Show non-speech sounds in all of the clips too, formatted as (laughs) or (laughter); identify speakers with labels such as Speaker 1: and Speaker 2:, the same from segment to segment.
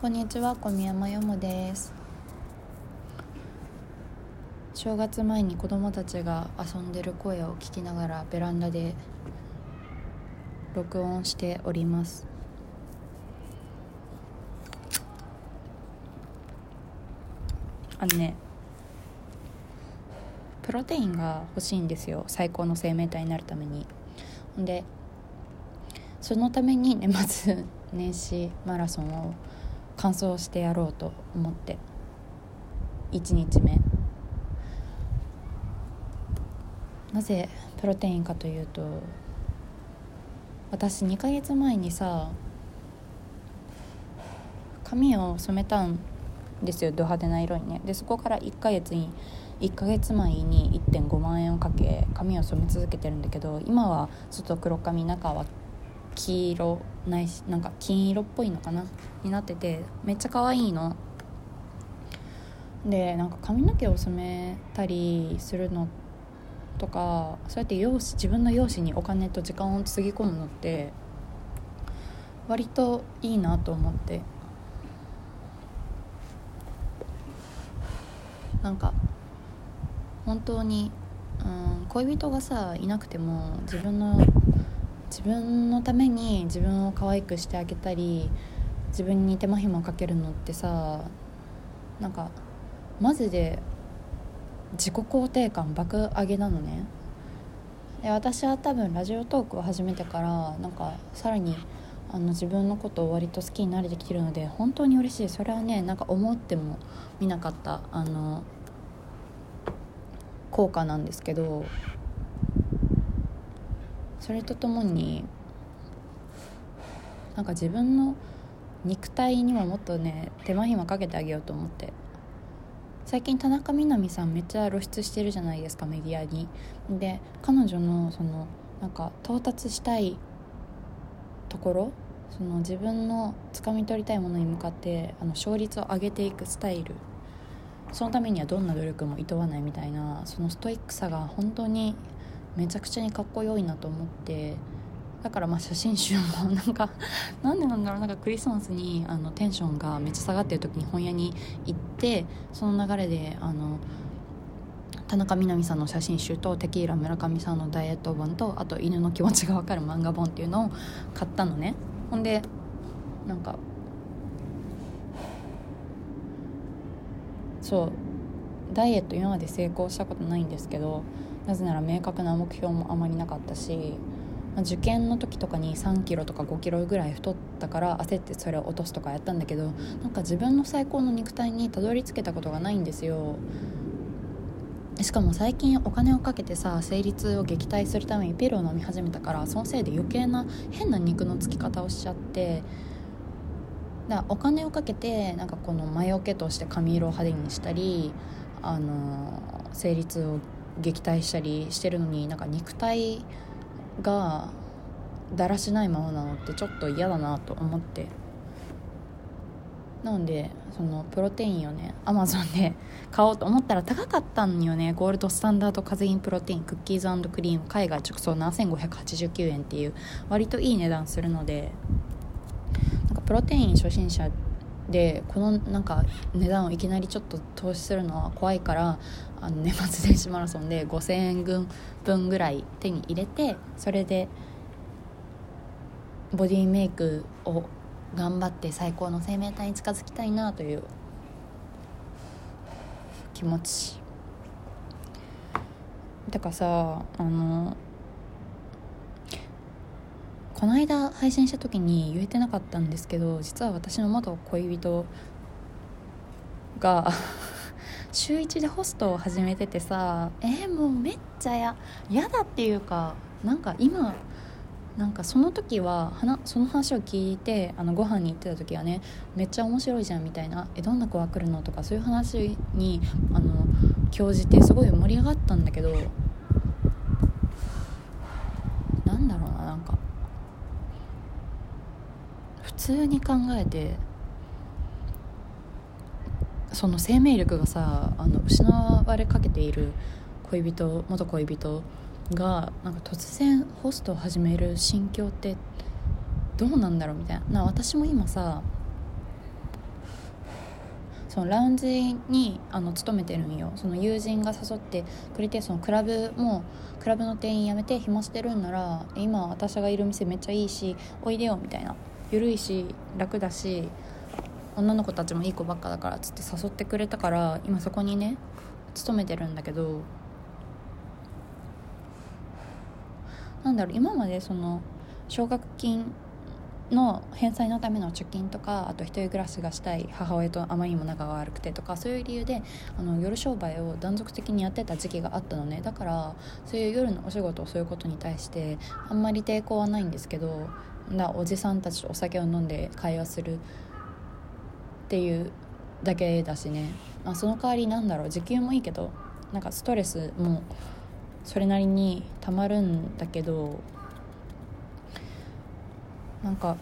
Speaker 1: こんにちは小宮山よもです。正月前に子供たちが遊んでる声を聞きながらベランダで録音しております。あのねプロテインが欲しいんですよ。最高の生命体になるために。ほんでそのために年末年始マラソンを完走してやろうと思って。1日目。なぜプロテインかというと私2ヶ月前にさ髪を染めたんですよ。ド派手な色にね。でそこから1ヶ月に1ヶ月前に1.5万円をかけ髪を染め続けてるんだけど今は外黒髪中は黄色ないしなんか金色っぽいのかなになっててめっちゃ可愛いの。でなんか髪の毛を染めたりするのとかそうやって容姿自分の容姿にお金と時間をつぎ込むのって割といいなと思って。なんか本当に、うん、恋人がさいなくても自分の自分のために自分を可愛くしてあげたり自分に手間暇かけるのってさなんかマジで自己肯定感爆上げなのね。で私は多分ラジオトークを始めてからなんかさらにあの自分のことを割と好きになれてきてるので本当に嬉しい。それはねなんか思ってもみなかったあの効果なんですけど。それとともになんか自分の肉体にももっとね手間暇かけてあげようと思って。最近田中みな実さんめっちゃ露出してるじゃないですかメディアに。で彼女のそのなんか到達したいところその自分の掴み取りたいものに向かってあの勝率を上げていくスタイル。そのためにはどんな努力も厭わないみたいなそのストイックさが本当にめちゃくちゃにかっこよいなと思ってだからまあ写真集もなんか (laughs) なんでなんだろうなんかクリスマスにあのテンションがめっちゃ下がってる時に本屋に行ってその流れであの田中みな実さんの写真集とテキーラ村上さんのダイエット本とあと犬の気持ちが分かる漫画本っていうのを買ったのね。ほんでなんかそうダイエット今まで成功したことないんですけどなぜなら明確な目標もあまりなかったし、まあ、受験の時とかに3キロとか5キロぐらい太ったから焦ってそれを落とすとかやったんだけどなんか自分の最高の肉体にたどり着けたことがないんですよ。しかも最近お金をかけてさ生理痛を撃退するためにピルを飲み始めたからそのせいで余計な変な肉のつき方をしちゃってだお金をかけてなんかこの魔除けとして髪色を派手にしたりあの生理痛を撃退したりしてるのになんか肉体がだらしないままなのってちょっと嫌だなと思って。なのでそのプロテインをねアマゾンで (laughs) 買おうと思ったら高かったんよね。ゴールドスタンダードカゼインプロテインクッキーズクリーム。海外直送7589円っていう割といい値段するので。なんかプロテイン初心者でこのなんか値段をいきなりちょっと投資するのは怖いからあの年末年始マラソンで5000円分分ぐらい手に入れてそれでボディメイクを頑張って最高の生命体に近づきたいなという気持ち。てからさあのこの間配信した時に言えてなかったんですけど実は私の元恋人が (laughs) 週1でホストを始めててさえー、もうめっちゃや嫌だっていうかなんか今なんかその時はその話を聞いてあのご飯に行ってた時はねめっちゃ面白いじゃんみたいな「えどんな子が来るの?」とかそういう話にあの興じてすごい盛り上がったんだけどなんだろうななんか通に考えてその生命力がさあの失われかけている恋人元恋人がなんか突然ホストを始める心境ってどうなんだろうみたいな。な私も今さそのラウンジにあの勤めてるんよ。その友人が誘ってくれてそのクラブもクラブの店員辞めて暇してるんなら今私がいる店めっちゃいいしおいでよみたいな。緩いし楽だし女の子たちもいい子ばっかだからっつって誘ってくれたから今そこにね勤めてるんだけどなんだろう今までその奨学金の返済のための貯金とかあと一人暮らしがしたい母親とあまりにも仲が悪くてとかそういう理由であの夜商売を断続的にやってた時期があったのね。だからそういう夜のお仕事をそういうことに対してあんまり抵抗はないんですけどだおじさんたちとお酒を飲んで会話するっていうだけだしね、まあ、その代わりなんだろう。時給もいいけどなんかストレスもそれなりにたまるんだけどなんか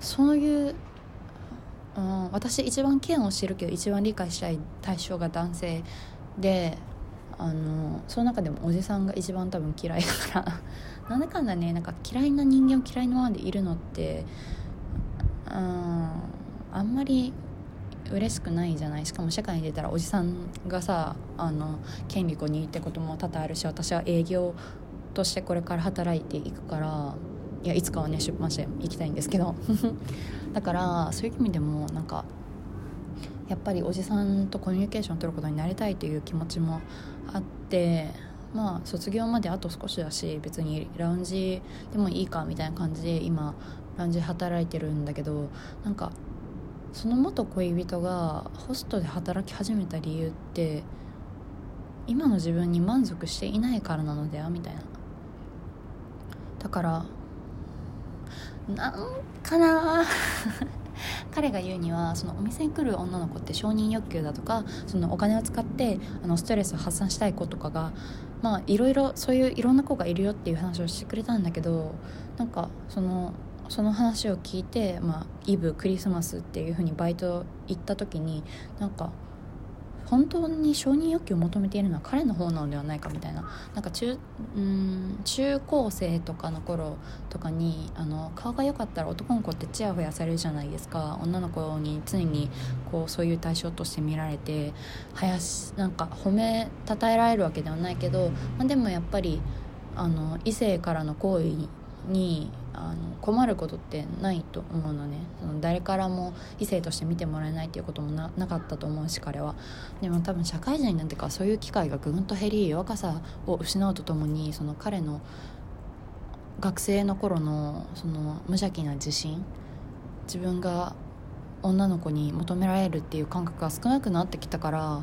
Speaker 1: そういう、うん、私一番嫌悪してるけど一番理解したい対象が男性であのその中でもおじさんが一番多分嫌いだから (laughs) なんだかんだねなんか嫌いな人間を嫌いなままでいるのってうんあんまり嬉しくないじゃない。しかも社会に出たらおじさんがさあの権利子にってことも多々あるし私は営業としてこれから働いていくからいやいつかはね出版社行きたいんですけど。(laughs) だからそういう意味でもなんかやっぱりおじさんとコミュニケーションを取ることになりたいという気持ちもあってまあ卒業まであと少しだし別にラウンジでもいいかみたいな感じで今ラウンジ働いてるんだけどなんかその元恋人がホストで働き始めた理由って今の自分に満足していないからなのではみたいな。だからなんかな彼が言うにはそのお店に来る女の子って承認欲求だとかそのお金を使ってあのストレスを発散したい子とかがまあいろいろそういういろんな子がいるよっていう話をしてくれたんだけどなんかそのその話を聞いて、まあ、イブクリスマスっていう風にバイト行った時になんか本当に承認欲求を求めているのは彼の方なのではないかみたいななんか中うん中高生とかの頃とかにあの顔が良かったら男の子ってちやほやされるじゃないですか。女の子に常にこうそういう対象として見られて林なんか褒めたたえられるわけではないけど、まあ、でもやっぱりあの異性からの行為にあの困ることってないと思うのね。その誰からも異性として見てもらえないっていうこともなかったと思うし彼は。でも多分社会人になってかそういう機会がぐんと減り若さを失うとともにその彼の学生の頃のその無邪気な自信自分が女の子に求められるっていう感覚が少なくなってきたから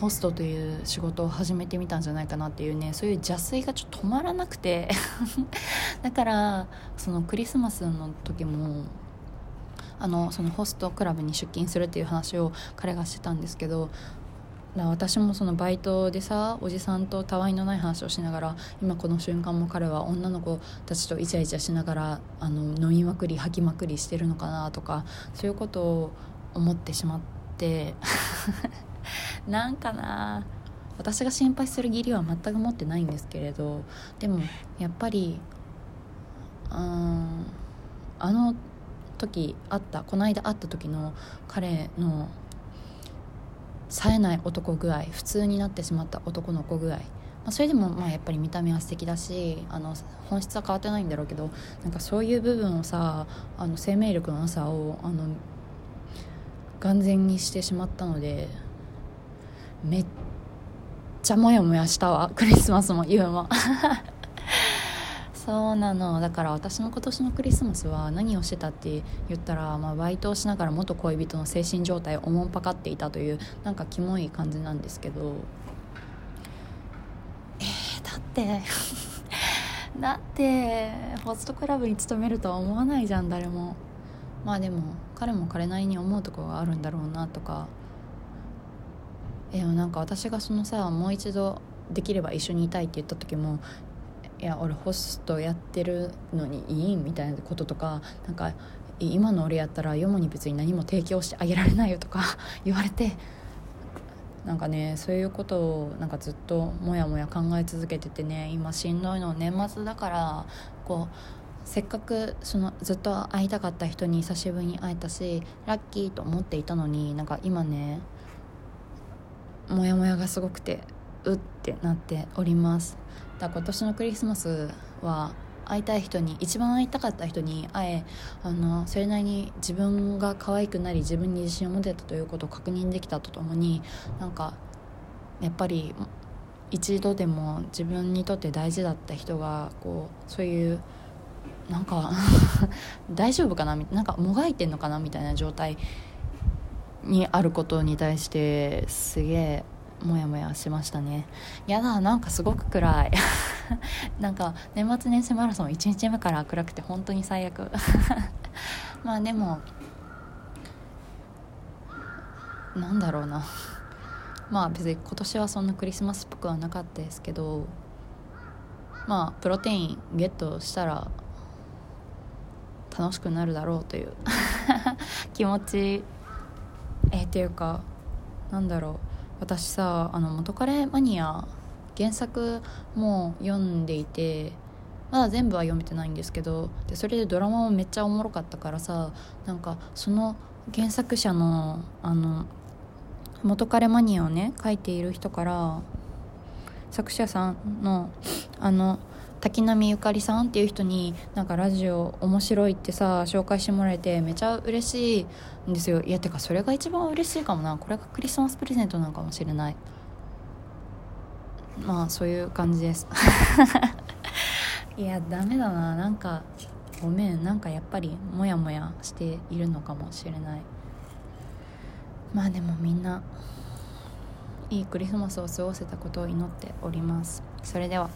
Speaker 1: ホストという仕事を始めてみたんじゃないかなっていうねそういう邪推がちょっと止まらなくて。だからそのクリスマスの時もあのそのホストクラブに出勤するっていう話を彼がしてたんですけど私もそのバイトでさおじさんとたわいのない話をしながら今この瞬間も彼は女の子たちとイチャイチャしながらあの飲みまくり吐きまくりしてるのかなとかそういうことを思ってしまって (laughs) なんかな私が心配する義理は全く持ってないんですけれどでもやっぱりうん。あの時会ったこの間会った時の彼の冴えない男具合普通になってしまった男の子具合、まあ、それでもまあやっぱり見た目は素敵だしあの本質は変わってないんだろうけどなんかそういう部分をさあの生命力のなさをあの眼前にしてしまったのでめっちゃモヤモヤしたわクリスマスも言うも。そうなの。だから私の今年のクリスマスは何をしてたって言ったら、まあ、バイトをしながら元恋人の精神状態をおもんぱかっていたというなんかキモい感じなんですけど。えー、だってだってホストクラブに勤めるとは思わないじゃん誰も。まあでも彼も彼なりに思うとこがあるんだろうなとか。でもなんか私がそのさもう一度できれば一緒にいたいって言った時もいや俺ホストやってるのにいいみたいなこととかなんか今の俺やったらヨモに別に何も提供してあげられないよとか (laughs) 言われてなんかねそういうことをなんかずっともやもや考え続けててね今しんどいの年末だからこうせっかくそのずっと会いたかった人に久しぶりに会えたしラッキーと思っていたのになんか今ねモヤモヤがすごくて。うってなっております。だ今年のクリスマスは会いたい人に一番会いたかった人に会えあのそれなりに自分が可愛くなり自分に自信を持てたということを確認できたとともになんかやっぱり一度でも自分にとって大事だった人がこうそういうなんか (laughs) 大丈夫かな？なんかもがいてんのかな？みたいな状態にあることに対してすげえモヤモヤしましたね。やだなんかすごく暗い。(laughs) なんか年末年始マラソン1日目から暗くて本当に最悪。(laughs) まあでもなんだろうな。まあ別に今年はそんなクリスマスっぽくはなかったですけどまあプロテインゲットしたら楽しくなるだろうという (laughs) 気持ちえー、っていうかなんだろう。私さあの元カレマニア原作も読んでいてまだ全部は読めてないんですけどでそれでドラマもめっちゃおもろかったからさなんかその原作者のあの元カレマニアをね書いている人から作者さんのあの滝波ゆかりさんっていう人になんかラジオ面白いってさ紹介してもらえてめちゃ嬉しいんですよ。いやてかそれが一番嬉しいかもな。これがクリスマスプレゼントなのかもしれない。まあそういう感じです。(laughs) いやダメだな。なんかごめん。なんかやっぱりモヤモヤしているのかもしれない。まあでもみんないいクリスマスを過ごせたことを祈っております。それでは